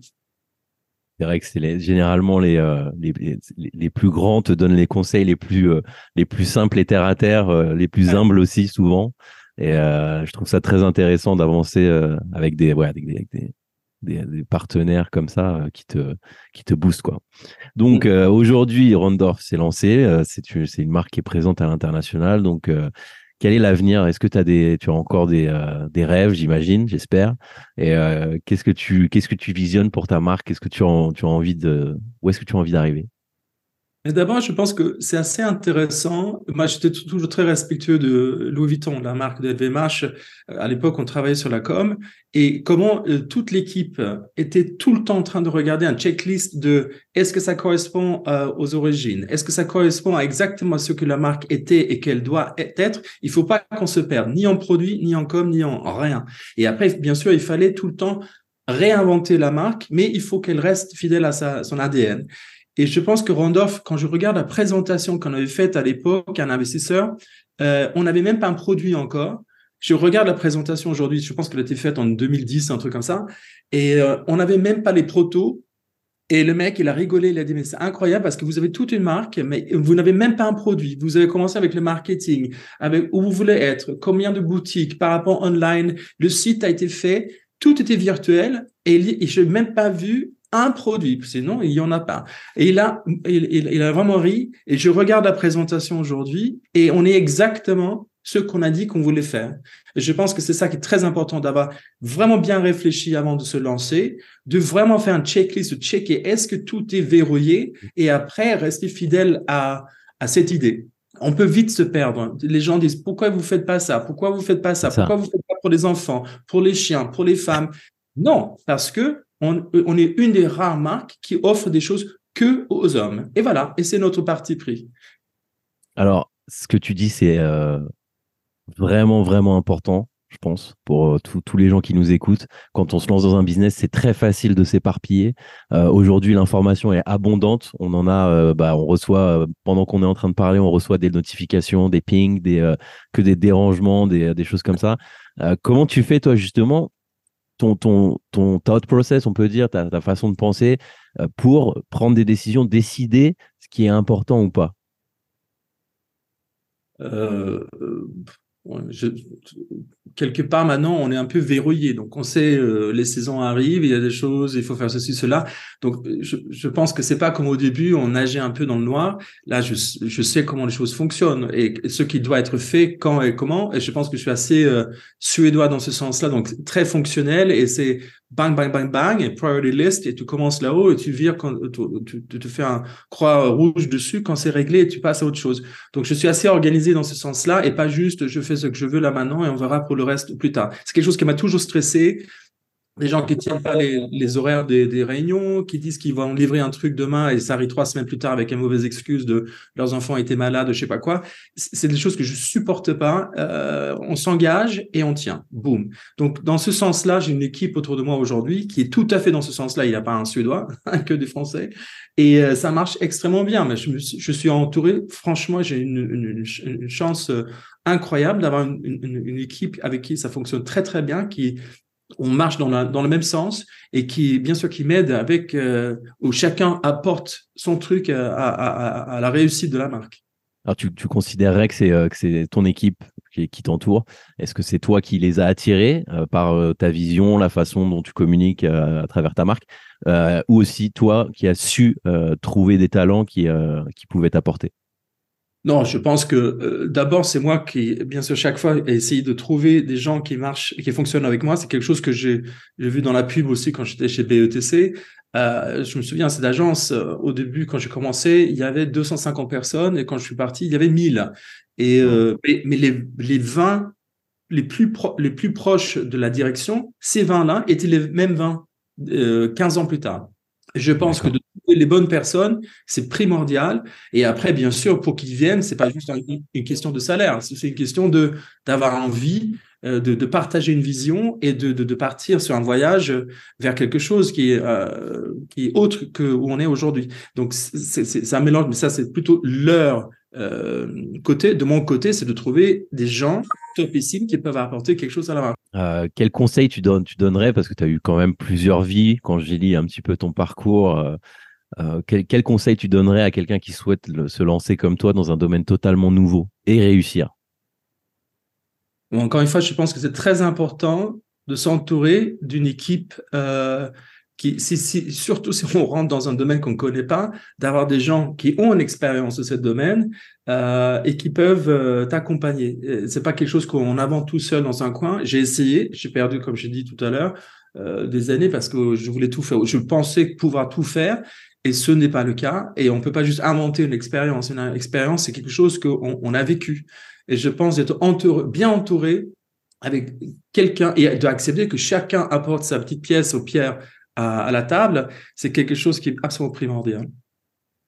C'est vrai que c'est généralement euh, les, les, les, plus grands te donnent les conseils les plus, euh, les plus simples et terre à terre, euh, les plus humbles aussi souvent. Et je trouve ça très intéressant d'avancer avec des, ouais, avec des, des, des, partenaires comme ça qui te, qui te boostent quoi. Donc mm. aujourd'hui, Rondorf s'est lancé. c'est une marque qui est présente à l'international. Donc quel est l'avenir? Est-ce que tu as des, tu as encore des, euh, des rêves, j'imagine, j'espère? Et euh, qu'est-ce que tu, qu'est-ce que tu visionnes pour ta marque? Qu'est-ce que tu tu as envie de, où est-ce que tu as envie d'arriver? Mais d'abord, je pense que c'est assez intéressant. Moi, j'étais toujours très respectueux de Louis Vuitton, la marque de LVMH. Euh, à l'époque, on travaillait sur la com. Et comment euh, toute l'équipe était tout le temps en train de regarder un checklist de est-ce que ça correspond euh, aux origines? Est-ce que ça correspond à exactement ce que la marque était et qu'elle doit être? Il faut pas qu'on se perde, ni en produit, ni en com, ni en rien. Et après, bien sûr, il fallait tout le temps réinventer la marque, mais il faut qu'elle reste fidèle à son ADN. Et je pense que Randolph, quand je regarde la présentation qu'on avait faite à l'époque à un investisseur, euh, on n'avait même pas un produit encore. Je regarde la présentation aujourd'hui, je pense qu'elle a été faite en 2010, un truc comme ça, et euh, on n'avait même pas les protos. Et le mec, il a rigolé, il a dit, mais c'est incroyable parce que vous avez toute une marque, mais vous n'avez même pas un produit. Vous avez commencé avec le marketing, avec où vous voulez être, combien de boutiques par rapport online. Le site a été fait, tout était virtuel et, je n'ai même pas vu un produit, sinon il y en a pas. Et il a, il, a vraiment ri. Et je regarde la présentation aujourd'hui et on est exactement ce qu'on a dit qu'on voulait faire. Et je pense que c'est ça qui est très important d'avoir vraiment bien réfléchi avant de se lancer, de vraiment faire un checklist, de checker est-ce que tout est verrouillé et après rester fidèle à, à cette idée. On peut vite se perdre. Les gens disent pourquoi vous faites pas ça? Pourquoi vous faites pas ça, ça. Pourquoi vous faites pas pour les enfants, pour les chiens, pour les femmes? Non, parce que on, est une des rares marques qui offre des choses que aux hommes. Et voilà, et c'est notre parti pris. Alors, ce que tu dis, c'est euh, vraiment, vraiment important, je pense, pour euh, tous les gens qui nous écoutent. Quand on se lance dans un business, c'est très facile de s'éparpiller. Euh, aujourd'hui, l'information est abondante. On en a, bah, on reçoit, pendant qu'on est en train de parler, on reçoit des notifications, des pings, que des dérangements, des choses comme ça. comment tu fais, toi, justement, ton, ton, ton thought process, on peut dire, ta, ta façon de penser euh, pour prendre des décisions, décider ce qui est important ou pas? Euh, euh je, quelque part maintenant, on est un peu verrouillé. Donc, on sait euh, les saisons arrivent, il y a des choses, il faut faire ceci, cela. Donc, je, je pense que c'est pas comme au début, on nageait un peu dans le noir. Là, je, je sais comment les choses fonctionnent et ce qui doit être fait, quand et comment. Et je pense que je suis assez euh, suédois dans ce sens-là, donc très fonctionnel. Et c'est bang, bang, bang, bang, et priority list, et tu commences là-haut et tu vires quand tu, tu, te fais un croix rouge dessus quand c'est réglé tu passes à autre chose. Donc, je suis assez organisé dans ce sens-là et pas juste je fais ce que je veux là maintenant et on verra pour le reste plus tard. C'est quelque chose qui m'a toujours stressé des gens qui tiennent pas les, horaires des, réunions, qui disent qu'ils vont livrer un truc demain et ça arrive trois semaines plus tard avec une mauvaise excuse de leurs enfants étaient malades, je sais pas quoi. C'est des choses que je supporte pas. Euh, on s'engage et on tient. Boum. Donc dans ce sens-là, j'ai une équipe autour de moi aujourd'hui qui est tout à fait dans ce sens-là. Il n'y a pas un Suédois, que des Français, et euh, ça marche extrêmement bien. Je, suis entouré. Franchement, j'ai une, chance euh, incroyable d'avoir une, une, équipe avec qui ça fonctionne très très bien, qui on marche dans, le même sens et qui, bien sûr, qui m'aide avec euh, où chacun apporte son truc à, à, la réussite de la marque. Alors, tu, considérerais que c'est euh, que c'est ton équipe qui, t'entoure. Est-ce que c'est toi qui les a attirés euh, par ta vision, la façon dont tu communiques à travers ta marque, ou aussi toi qui as su trouver des talents qui qui pouvaient t'apporter? Non, je pense que euh, d'abord, c'est moi qui, bien sûr, chaque fois, essayer de trouver des gens qui marchent, qui fonctionnent avec moi. C'est quelque chose que j'ai vu dans la pub aussi quand j'étais chez BETC. Euh, je me souviens, cette agence, euh, au début, quand j'ai commencé, il y avait 250 personnes et quand je suis parti, il y avait 1000. Et, euh, mais, mais, les, les 20 les plus, les plus proches de la direction, ces 20-là étaient les mêmes 20 15 ans plus tard. Je pense que de les bonnes personnes, c'est primordial. Et après, bien sûr, pour qu'ils viennent, c'est pas juste une question de salaire, c'est une question de d'avoir envie euh, de, de, partager une vision et de, de, partir sur un voyage vers quelque chose qui est, euh, qui autre que où on est aujourd'hui. Donc, c'est un mélange, mais ça, c'est plutôt leur euh, côté. De mon côté, c'est de trouver des gens topissimes qui peuvent apporter quelque chose à la marque. Quel conseil tu, tu donnerais, parce que tu as eu quand même plusieurs vies, quand j'ai lu un petit peu ton parcours, euh, quel, conseil tu donnerais à quelqu'un qui souhaite se lancer comme toi dans un domaine totalement nouveau et réussir? Encore une fois, je pense que c'est très important de s'entourer d'une équipe euh, surtout si on rentre dans un domaine qu'on ne connaît pas, d'avoir des gens qui ont une expérience de ce domaine euh, et qui peuvent euh, t'accompagner. C'est pas quelque chose qu'on invente tout seul dans un coin. J'ai essayé, j'ai perdu, comme j'ai dit tout à l'heure, des années parce que je voulais tout faire. Je pensais pouvoir tout faire et ce n'est pas le cas. Et on peut pas juste inventer une expérience. Une expérience, c'est quelque chose qu'on on a vécu. Et je pense d'être bien entouré avec quelqu'un et d'accepter que chacun apporte sa petite pièce aux pierres à, la table, c'est quelque chose qui est absolument primordial.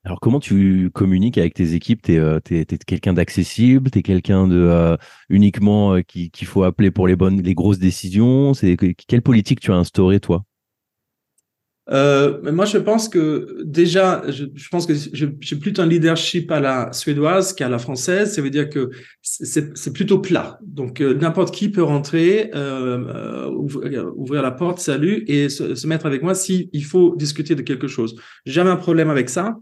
Alors, comment tu communiques avec tes équipes? Tu es, euh, quelqu'un d'accessible? Tu es quelqu'un euh, uniquement euh, qu'il faut appeler pour les bonnes, les grosses décisions? Quelle politique tu as instaurée, toi? Euh, moi, je pense que déjà, je, je pense que j'ai plutôt un leadership à la suédoise qu'à la française. Ça veut dire que c'est plutôt plat. Donc, euh, n'importe qui peut rentrer, euh, euh ouvrir, ouvrir, la porte, salut, et se, se mettre avec moi s'il faut discuter de quelque chose. Jamais un problème avec ça.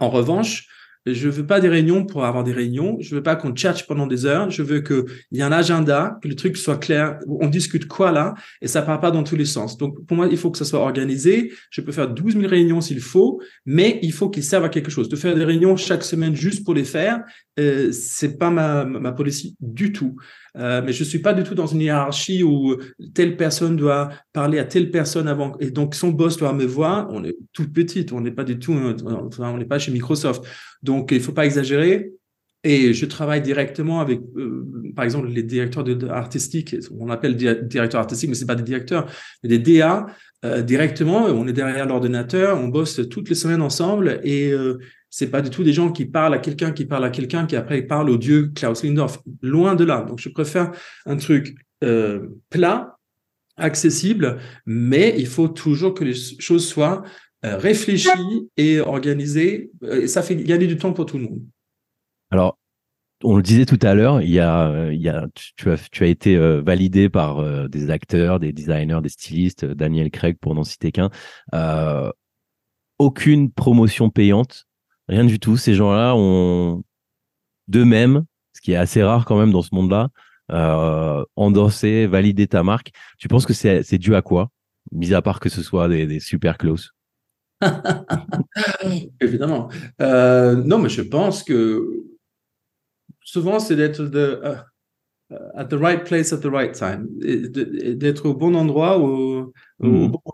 En revanche, je veux pas des réunions pour avoir des réunions. Je veux pas qu'on cherche pendant des heures. Je veux qu'il y ait un agenda, que le truc soit clair. On discute quoi là et ça part pas dans tous les sens. Donc pour moi, il faut que ça soit organisé. Je peux faire 12 000 réunions s'il faut, mais il faut qu'ils servent à quelque chose. De faire des réunions chaque semaine juste pour les faire, euh, c'est pas ma, ma policy du tout. Euh, mais je suis pas du tout dans une hiérarchie où telle personne doit parler à telle personne avant et donc son boss doit me voir. On est toute petite, on n'est pas du tout, on n'est pas chez Microsoft. Donc il faut pas exagérer. Et je travaille directement avec, euh, par exemple, les directeurs artistiques. On appelle directeurs artistiques, mais c'est pas des directeurs, mais des DA euh, directement. On est derrière l'ordinateur, on bosse toutes les semaines ensemble et c'est pas du tout des gens qui parlent à quelqu'un qui parle à quelqu'un qui après parle au dieu Klaus Lindorf. Loin de là. Donc je préfère un truc euh, plat, accessible, mais il faut toujours que les choses soient euh, réfléchies et organisées. Et ça fait gagner du temps pour tout le monde. Alors, on le disait tout à l'heure, il y a, il y a, tu, as, tu as été euh, validé par euh, des acteurs, des designers, des stylistes, Daniel Craig pour n'en citer qu'un. Euh, aucune promotion payante Rien du tout. Ces gens-là ont d'eux-mêmes, ce qui est assez rare quand même dans ce monde-là, euh, endossé, validé ta marque. Tu penses que c'est dû à quoi? Mis à part que ce soit des, super close. Évidemment. Euh, non, mais je pense que souvent, c'est d'être de, uh, at the right place at the right time, d'être au bon endroit au, au hmm. bon moment.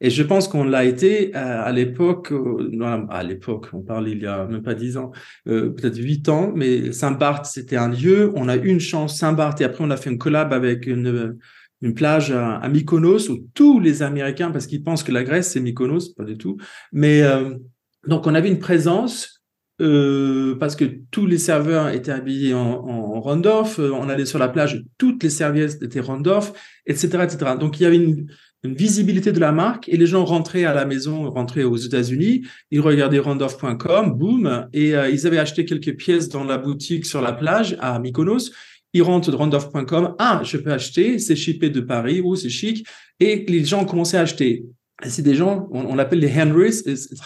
Et je pense qu'on l'a été euh, à, l'époque, euh, à l'époque, on parle il y a même pas dix ans, euh, peut-être huit ans, mais Saint-Barth, c'était un lieu, on a eu une chance, Saint-Barth, et après on a fait une collab avec une, une plage à, Mykonos où tous les Américains, parce qu'ils pensent que la Grèce c'est Mykonos, pas du tout, mais donc on avait une présence euh, parce que tous les serveurs étaient habillés en, en Rondorf, on allait sur la plage, toutes les serviettes étaient Rondorf, etc., etc. Donc il y avait une, une visibilité de la marque et les gens rentraient à la maison, rentraient aux États-Unis, ils regardaient randolph.com, boum, et euh, ils avaient acheté quelques pièces dans la boutique sur la plage à Mykonos. Ils rentrent de randolph.com, ah, je peux acheter, c'est shippé de Paris, ou c'est chic, et les gens commençaient à acheter. C'est des gens, on, appelle les Henrys,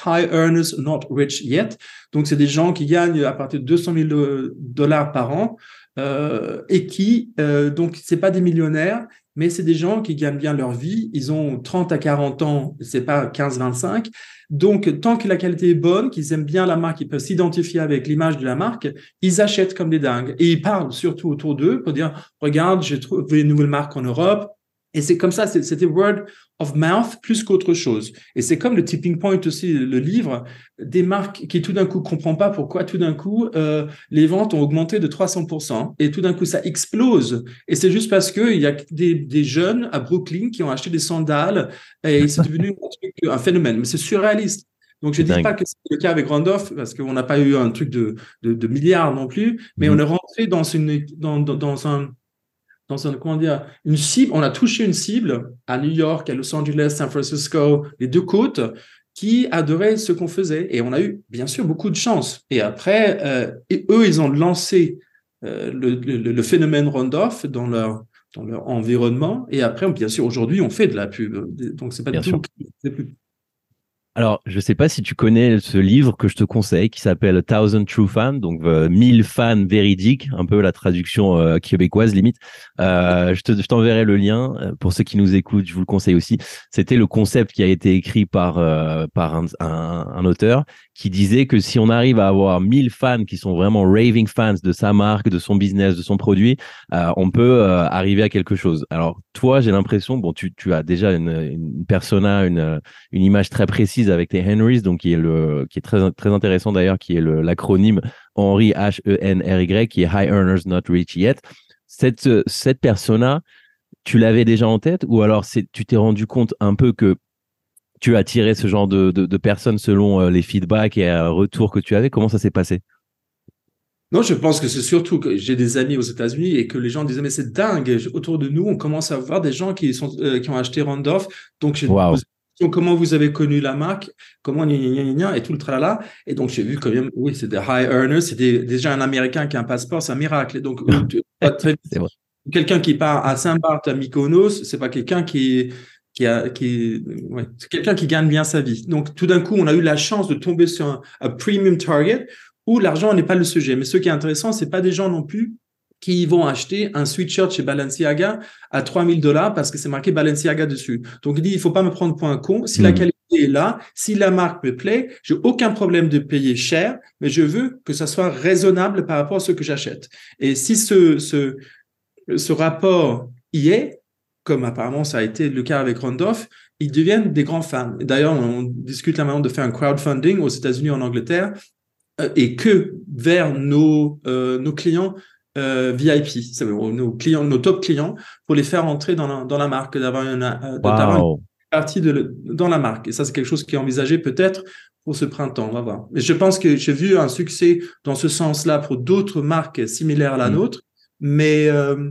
high earners not rich yet. Donc, c'est des gens qui gagnent à partir de 200 000 dollars par an euh, et qui, euh, donc, c'est pas des millionnaires, mais c'est des gens qui gagnent bien leur vie. Ils ont 30 à 40 ans, c'est pas 15, 25. Donc, tant que la qualité est bonne, qu'ils aiment bien la marque, ils peuvent s'identifier avec l'image de la marque, ils achètent comme des dingues. Et ils parlent surtout autour d'eux pour dire, regarde, j'ai trouvé une nouvelle marque en Europe. Et c'est comme ça, c'était word of mouth plus qu'autre chose. Et c'est comme le tipping point aussi, le livre, des marques qui tout d'un coup comprend pas pourquoi tout d'un coup euh, les ventes ont augmenté de 300% et tout d'un coup ça explose. Et c'est juste parce que il y a des, des, jeunes à Brooklyn qui ont acheté des sandales et c'est devenu un, un phénomène. Mais c'est surréaliste. Donc, je ne dis pas que c'est le cas avec Randolph, parce qu'on n'a pas eu un truc de, de, milliards non plus, mais on mhm. est rentré dans, une, dans, dans, un, dans un, comment dire, une cible, on a touché une cible à New York, à Los Angeles, San Francisco, les deux côtes, qui adoraient ce qu'on faisait. Et on a eu, bien sûr, beaucoup de chance. Et après, euh, et eux, ils ont lancé euh, le, le, phénomène Randolph dans leur, dans leur environnement. Et après, bien sûr, aujourd'hui, on fait de la pub. Donc, c'est pas du tout. Alors, je ne sais pas si tu connais ce livre que je te conseille qui s'appelle Thousand True Fans, donc euh, 1000 fans véridiques, un peu la traduction euh, québécoise limite. Euh, je, te, je t'enverrai le lien euh, pour ceux qui nous écoutent, je vous le conseille aussi. C'était le concept qui a été écrit par, euh, par un, un, un, auteur qui disait que si on arrive à avoir 1000 fans qui sont vraiment raving fans de sa marque, de son business, de son produit, on peut arriver à quelque chose. Alors, toi, j'ai l'impression, bon, tu, tu as déjà une, une persona, une, une image très précise avec les Henrys, donc qui est le qui est très très intéressant d'ailleurs, qui est l'acronyme Henry H E N R Y, qui est High Earners Not Rich Yet. Cette cette persona, tu l'avais déjà en tête ou alors tu t'es rendu compte un peu que tu as tiré ce genre de, de, personnes selon euh, les feedbacks et euh, retours que tu avais? Comment ça s'est passé? Non, je pense que c'est surtout que j'ai des amis aux États-Unis et que les gens disaient mais c'est dingue autour de nous on commence à voir des gens qui sont euh, qui ont acheté Randolph. Donc j'ai comment vous avez connu la marque, comment et tout le tralala. Et donc, j'ai vu quand même, oui, c'est des high earners, c'est déjà un Américain qui a un passeport, c'est un miracle. Et donc, quelqu'un qui part à Saint-Barth, à Mykonos, c'est pas quelqu'un qui, qui a, qui, ouais, c'est quelqu'un qui gagne bien sa vie. Donc, tout d'un coup, on a eu la chance de tomber sur un, un premium target où l'argent n'est pas le sujet. Mais ce qui est intéressant, c'est pas des gens non plus qui vont acheter un sweatshirt chez Balenciaga à 3000 dollars parce que c'est marqué Balenciaga dessus. Donc, il dit, il faut pas me prendre pour un con. Si la mm. qualité est là, si la marque me plaît, j'ai aucun problème de payer cher, mais je veux que ça soit raisonnable par rapport à ce que j'achète. Et si ce, ce, ce rapport y est, comme apparemment ça a été le cas avec Randolph, ils deviennent des grands fans. D'ailleurs, on discute la manière de faire un crowdfunding aux États-Unis, en Angleterre, euh, et que vers nos, euh, nos clients euh, VIP, nos clients, nos top clients, pour les faire entrer dans la, dans la marque, d'avoir une, euh, une, partie de dans la marque. Et ça, c'est quelque chose qui est envisagé peut-être pour ce printemps. On va voir. Mais je pense que j'ai vu un succès dans ce sens-là pour d'autres marques similaires à la mm. nôtre, mais euh,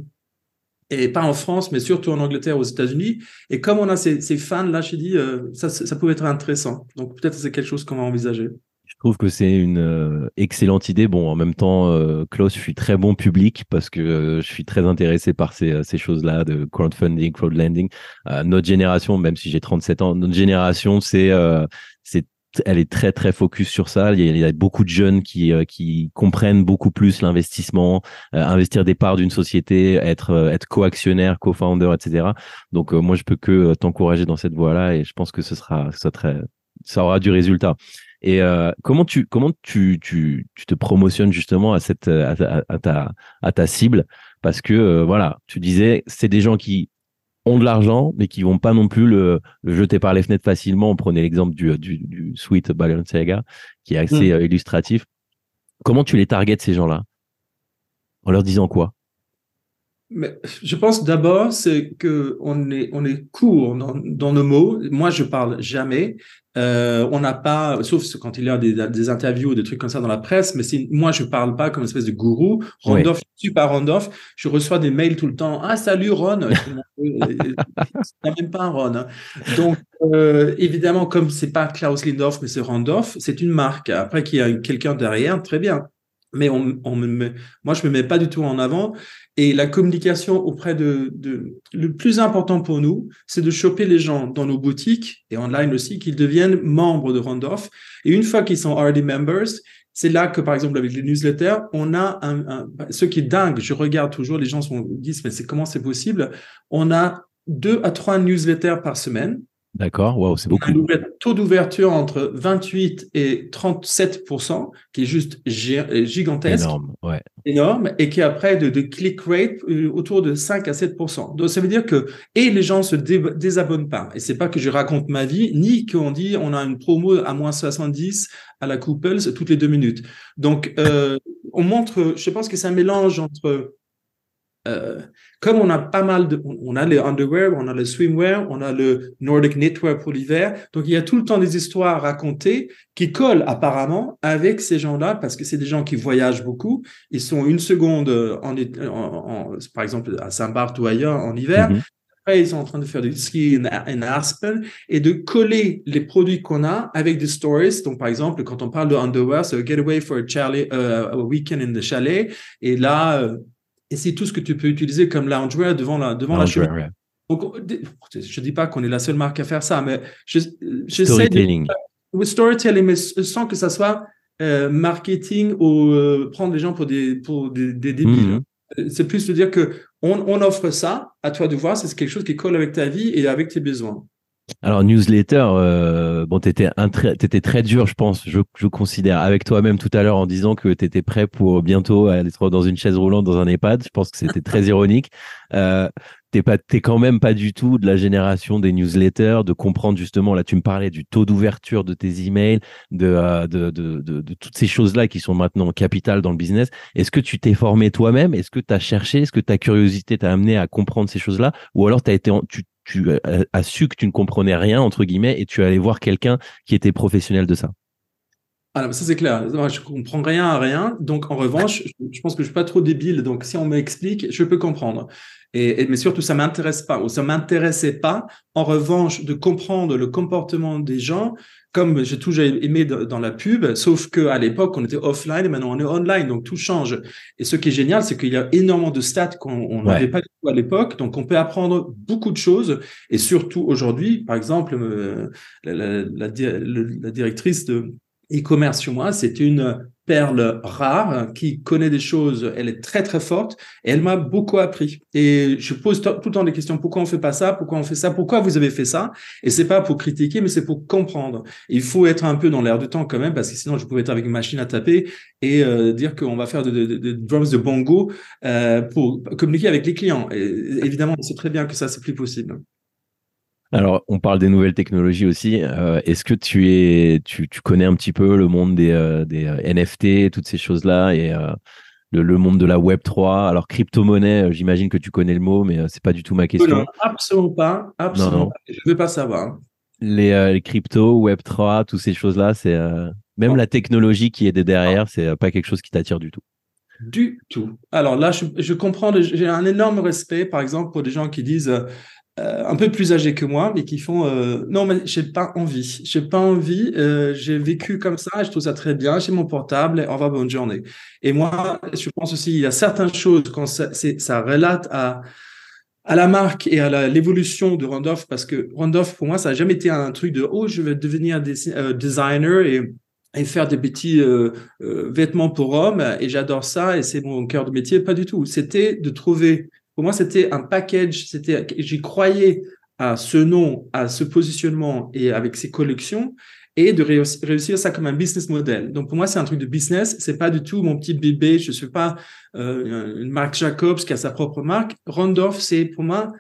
et pas en France, mais surtout en Angleterre, aux États-Unis. Et comme on a ces, ces fans-là, j'ai dit, ça, ça pouvait être intéressant. Donc peut-être c'est quelque chose qu'on va envisager. Je trouve que c'est une euh, excellente idée. Bon, en même temps, euh, Klaus, je suis très bon public parce que euh, je suis très intéressé par ces, ces choses-là de crowdfunding, crowdlending. notre génération, même si j'ai 37 ans, notre génération, c'est c'est elle est très très focus sur ça. Il y a, beaucoup de jeunes qui qui comprennent beaucoup plus l'investissement, investir des parts d'une société, être être co-actionnaire, co-founder, etc. Donc moi je peux que t'encourager dans cette voie-là et je pense que ce sera ça très ça aura du résultat. Et euh, comment tu comment tu, tu, tu te promotionnes justement à cette à, à, ta à ta cible? Parce que euh, voilà tu disais c'est des gens qui ont de l'argent mais qui vont pas non plus le, jeter par les fenêtres facilement. On prenait l'exemple du, du, du Sweet Balenciaga qui est assez mm. euh, illustratif. Comment tu les targets ces gens-là? En leur disant quoi? Mais je pense d'abord c'est que on est on est court dans, dans nos mots. Moi, je parle jamais. Euh, on n'a pas, sauf quand il y a des, des, interviews ou des trucs comme ça dans la presse, mais si, moi je parle pas comme une espèce de gourou. Randolph, je suis pas Randolph, je reçois des mails tout le temps. Ah salut Ron, c'est même pas un Ron. Hein. Donc euh, évidemment comme c'est pas Klaus Lindorf mais c'est Randolph, c'est une marque. Après qu'il y a quelqu'un derrière, très bien. Mais on, on me met, moi je me mets pas du tout en avant. Et la communication auprès de, de, le plus important pour nous, c'est de choper les gens dans nos boutiques et online aussi, qu'ils deviennent membres de Randolph. Et une fois qu'ils sont already members, c'est là que, par exemple, avec les newsletters, on a un, ce qui est dingue. Je regarde toujours, les gens sont, disent, mais c'est comment c'est possible? On a deux à trois newsletters par semaine. D'accord, wow, c'est beaucoup. Un taux d'ouverture entre 28 et 37 qui est juste gigantesque. Énorme, ouais. Énorme, et qui après de, de click rate euh, autour de 5 à 7% Donc ça veut dire que, et les gens se désabonnent pas. Et c'est pas que je raconte ma vie, ni qu'on dit on a une promo à moins 70 à la Couples toutes les deux minutes. Donc, euh, on montre, je pense que c'est un mélange entre euh, comme on a pas mal de, on a les underwear, on a le swimwear, on a le Nordic knitwear pour l'hiver. Donc, il y a tout le temps des histoires à raconter qui collent apparemment avec ces gens-là parce que c'est des gens qui voyagent beaucoup. Ils sont une seconde en, en, par exemple, à Saint-Barth ou ailleurs en hiver. Mm-hmm. Après, ils sont en train de faire du ski en Aspen et de coller les produits qu'on a avec des stories. Donc, par exemple, quand on parle de underwear, c'est a getaway for a, chalet, uh, a weekend in the chalet. Et là, euh, et c'est tout ce que tu peux utiliser comme loungewear devant la, devant la. Donc, je dis pas qu'on est la seule marque à faire ça, mais je, storytelling. De, storytelling, mais sans que ça soit euh, marketing ou euh, prendre les gens pour des, pour des, des débiles. Mhm. C'est plus de dire que on, on, offre ça, à toi de voir, c'est quelque chose qui colle avec ta vie et avec tes besoins. Alors, newsletter, euh, bon, tu étais, très dur, je pense, je, je considère, avec toi-même tout à l'heure en disant que tu étais prêt pour bientôt être dans une chaise roulante dans un EHPAD. Je pense que c'était très ironique. Euh, t'es pas, t'es quand même pas du tout de la génération des newsletters, de comprendre justement, là, tu me parlais du taux d'ouverture de tes emails, de, euh, de, de, de, de, toutes ces choses-là qui sont maintenant capitales dans le business. Est-ce que tu t'es formé toi-même? Est-ce que tu as cherché? Est-ce que ta curiosité t'a amené à comprendre ces choses-là? Ou alors t'as été, tu, tu as su que tu ne comprenais rien, entre guillemets, et tu allé voir quelqu'un qui était professionnel de ça. Ah, ça c'est clair. Je comprends rien à rien. Donc, en revanche, je pense que je suis pas trop débile. Donc, si on m'explique, je peux comprendre. Et, mais surtout, ça m'intéresse pas ou ça m'intéressait pas. En revanche, de comprendre le comportement des gens, comme j'ai toujours aimé dans la pub, sauf que à l'époque, on était offline et maintenant on est online, donc tout change. Et ce qui est génial, c'est qu'il y a énormément de stats qu'on n'avait pas du tout à l'époque, donc on peut apprendre beaucoup de choses. Et surtout aujourd'hui, par exemple, euh, la, la, la, directrice de e-commerce moi, c'est une perle rare qui connaît des choses, elle est très très forte et elle m'a beaucoup appris. Et je pose tout le temps des questions, pourquoi on fait pas ça, pourquoi on fait ça, pourquoi vous avez fait ça? Et c'est pas pour critiquer, mais c'est pour comprendre. Il faut être un peu dans l'air du temps quand même, parce que sinon je pouvais être avec une machine à taper et euh, dire qu'on va faire des drums de bongo euh, pour communiquer avec les clients. Et, évidemment, c'est très bien que ça c'est plus possible. Alors, on parle des nouvelles technologies aussi. Euh, est-ce que tu es, tu, connais un petit peu le monde des, euh, des euh, NFT, toutes ces choses-là, et le, monde de la Web 3 Alors, crypto-monnaie, j'imagine que tu connais le mot, mais c'est pas du tout ma question. Non, absolument pas. Absolument Je ne veux pas savoir. Les, cryptos, Web 3, toutes ces choses-là, c'est même la technologie qui est derrière, c'est pas quelque chose qui t'attire du tout. Du tout. Alors là, je, je comprends, j'ai un énorme respect, par exemple, pour des gens qui disent euh, un peu plus âgés que moi, mais qui font euh, non, mais j'ai pas envie, j'ai pas envie, euh, j'ai vécu comme ça, je trouve ça très bien, j'ai mon portable, et au revoir, bonne journée. Et moi, je pense aussi, il y a certaines choses quand ça, relate à à la marque et à l'évolution de Randolph, parce que Randolph, pour moi, ça n'a jamais été un truc de oh, je vais devenir designer et faire des petits vêtements pour hommes et j'adore ça et c'est mon cœur de métier. Pas du tout. C'était de trouver pour moi, c'était un package. C'était, j'y croyais à ce nom, à ce positionnement et avec ces collections et de réussir ça comme un business model. Donc pour moi, c'est un truc de business. C'est pas du tout mon petit bébé. Je suis pas euh, une marque Jacobs qui a sa propre marque. Randolph, c'est pour moi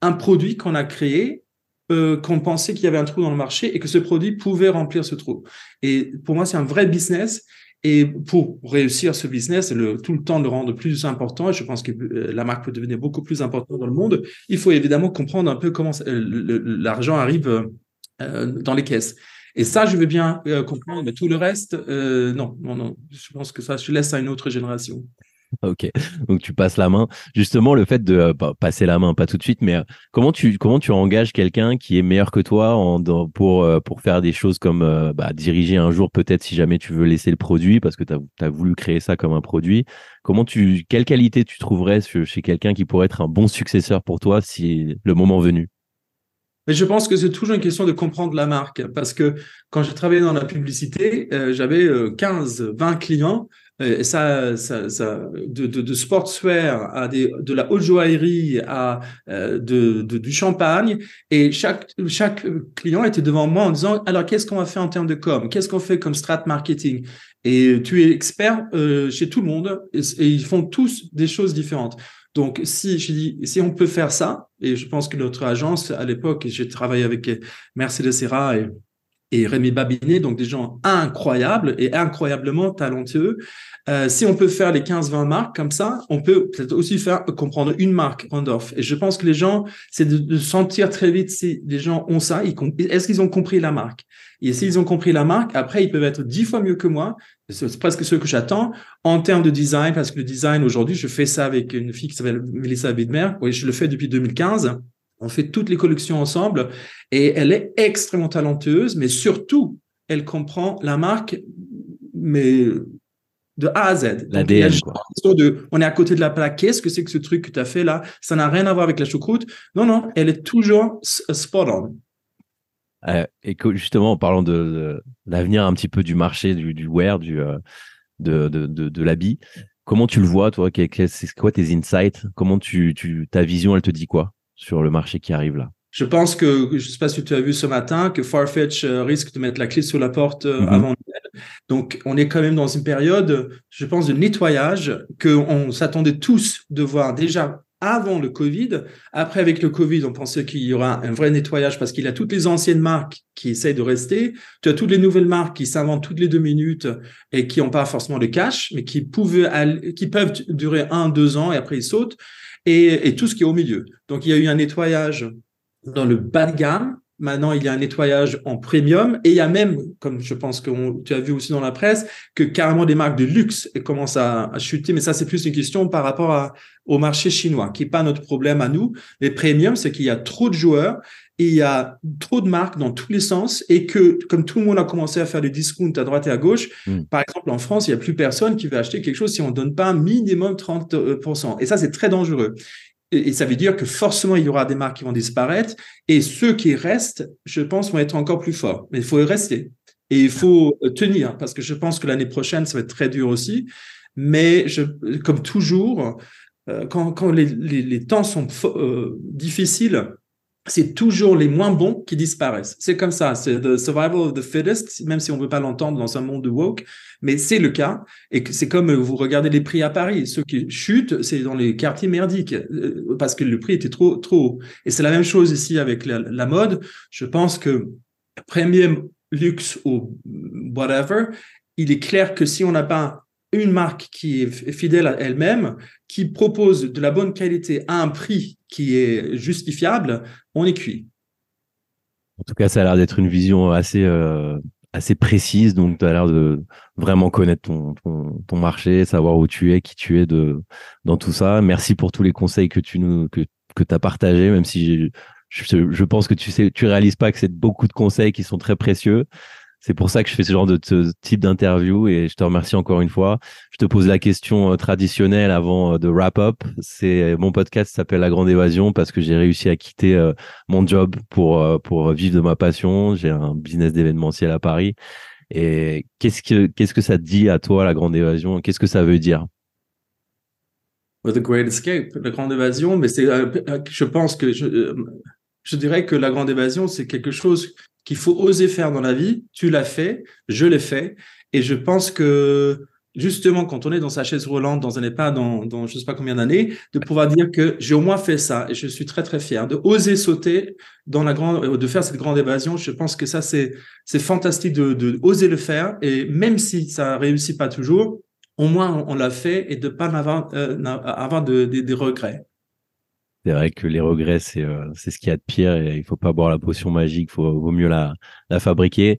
un produit qu'on a créé, euh, qu'on pensait qu'il y avait un trou dans le marché et que ce produit pouvait remplir ce trou. Et pour moi, c'est un vrai business. Et pour réussir ce business, le, tout le temps le rendre plus important, et je pense que euh, la marque peut devenir beaucoup plus importante dans le monde, il faut évidemment comprendre un peu comment euh, l'argent arrive euh, dans les caisses. Et ça, je veux bien comprendre, mais tout le reste, non, non, non. Je pense que ça, je laisse à une autre génération. Ok, donc tu passes la main. Justement, le fait de euh, passer la main, pas tout de suite, mais euh, comment tu comment tu engages quelqu'un qui est meilleur que toi pour euh, pour faire des choses comme bah, diriger un jour peut-être si jamais tu veux laisser le produit parce que tu as, voulu créer ça comme un produit. Comment tu quelle qualité tu trouverais chez quelqu'un qui pourrait être un bon successeur pour toi si le moment venu? Je pense que c'est toujours une question de comprendre la marque parce que quand j'ai travaillé dans la publicité, j'avais 15, 20 clients ça de, sportswear à de la haute joaillerie à euh, de, du champagne. Et chaque, chaque client était devant moi en disant, alors qu'est-ce qu'on va faire en termes de com? Qu'est-ce qu'on fait comme strat marketing? Et tu es expert euh, chez tout le monde et, ils font tous des choses différentes. Donc, si je dis, si on peut faire ça, et je pense que notre agence à l'époque, j'ai travaillé avec Mercedes Serra et et Rémi Babinet, donc des gens incroyables et incroyablement talentueux. Euh, si on peut faire les 15-20 marques comme ça, on peut peut-être aussi faire comprendre une marque Randolph. Et je pense que les gens, c'est de, sentir très vite si les gens ont ça, est-ce qu'ils ont compris la marque? Et s'ils ont compris la marque, après, ils peuvent être dix fois mieux que moi. C'est presque ce que j'attends en termes de design, parce que le design, aujourd'hui, je fais ça avec une fille qui s'appelle Melissa Widmer. Oui, je le fais depuis 2015. On fait toutes les collections ensemble et elle est extrêmement talentueuse, mais surtout, elle comprend la marque, mais de A à Z. On est à côté de la plaque. Qu'est-ce que c'est que ce truc que tu as fait là? Ça n'a rien à voir avec la choucroute. Non, non, elle est toujours spot on. Euh, et justement, en parlant de, l'avenir un petit peu du marché du, wear, du, euh, de, de, de l'habit, comment tu le vois, toi? C'est quoi tes insights? Comment tu, tu, ta vision, elle te dit quoi? Sur le marché qui arrive là je pense que, je ne sais pas si tu as vu ce matin, que Farfetch euh, risque de mettre la clé sur la porte euh, mhm. avant. Donc, on est quand même dans une période, je pense, de nettoyage qu'on s'attendait tous de voir déjà avant le Covid. Après, avec le Covid, on pensait qu'il y aura un vrai nettoyage parce qu'il y a toutes les anciennes marques qui essayent de rester. Tu as toutes les nouvelles marques qui s'inventent toutes les deux minutes et qui n'ont pas forcément de cash, mais qui, pouvaient, qui peuvent durer un, deux ans et après ils sautent. Et, tout ce qui est au milieu. Donc, il y a eu un nettoyage dans le bas de gamme. Maintenant, il y a un nettoyage en premium et il y a même, comme je pense que tu as vu aussi dans la presse, que carrément des marques de luxe commencent à, chuter. Mais ça, c'est plus une question par rapport au marché chinois, qui n'est pas notre problème à nous. Les premium, c'est qu'il y a trop de joueurs et il y a trop de marques dans tous les sens et que, comme tout le monde a commencé à faire des discounts à droite et à gauche, hmm. par exemple, en France, il n'y a plus personne qui veut acheter quelque chose si on ne donne pas un minimum 30%. Et ça, c'est très dangereux. Et, ça veut dire que forcément, il y aura des marques qui vont disparaître et ceux qui restent, je pense, vont être encore plus forts. Mais il faut rester. Et il faut euh, tenir parce que je pense que l'année prochaine, ça va être très dur aussi. Mais je, comme toujours, euh, quand, quand les, les, les, temps sont euh, difficiles, c'est toujours les moins bons qui disparaissent. C'est comme ça, c'est the survival of the fittest, même si on ne veut pas l'entendre dans un monde de woke, mais c'est le cas. Et c'est comme vous regardez les prix à Paris, ceux qui chutent, c'est dans les quartiers merdiques, euh, parce que le prix était trop, trop haut. Et c'est la même chose ici avec la, la mode. Je pense que premium luxe ou whatever, il est clair que si on n'a pas une marque qui est fidèle à elle-même, qui propose de la bonne qualité à un prix qui est justifiable, on est cuit. En tout cas, ça a l'air d'être une vision assez, euh, assez précise. Donc, tu as l'air de vraiment connaître ton, marché, savoir où tu es, qui tu es dans tout ça. Merci pour tous les conseils que tu nous que, que as partagés, même si je, je, pense que tu sais, tu réalises pas que c'est beaucoup de conseils qui sont très précieux. C'est pour ça que je fais ce genre de type d'interview et je te remercie encore une fois. Je te pose la question euh, traditionnelle avant euh, de wrap up. C'est mon podcast s'appelle La Grande Évasion parce que j'ai réussi à quitter euh, mon job pour pour vivre de ma passion. J'ai un business d'événementiel à Paris. Et qu'est-ce que qu'est-ce que ça te dit à toi la Grande Évasion? Qu'est-ce que ça veut dire? The Great Escape, la Grande Évasion, mais c'est je pense que je, je dirais que la Grande Évasion c'est quelque chose qu'il faut oser faire dans la vie. Tu l'as fait, je l'ai fait. Et je pense que justement, quand on est dans sa chaise roulante, dans un EHPAD, dans, je ne sais pas combien d'années, de pouvoir dire que j'ai au moins fait ça et je suis très, très fier. De oser sauter dans la grande, de faire cette grande évasion, je pense que ça, c'est, fantastique de, oser le faire. Et même si ça réussit pas toujours, au moins on, l'a fait et de pas avoir, euh, des regrets. C'est vrai que les regrets, c'est euh, c'est ce qu'il y a de pire et il faut pas boire la potion magique, faut vaut mieux la, la fabriquer.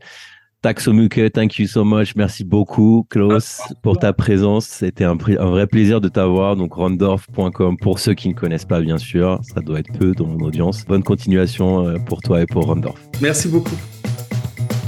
Taksomuke, thank you so much. Merci beaucoup, Klaus, pour ta présence. C'était un, un, vrai plaisir de t'avoir. Donc, rondorf.com pour ceux qui ne connaissent pas, bien sûr. Ça doit être peu dans mon audience. Bonne continuation euh, pour toi et pour Rondorf. Merci beaucoup.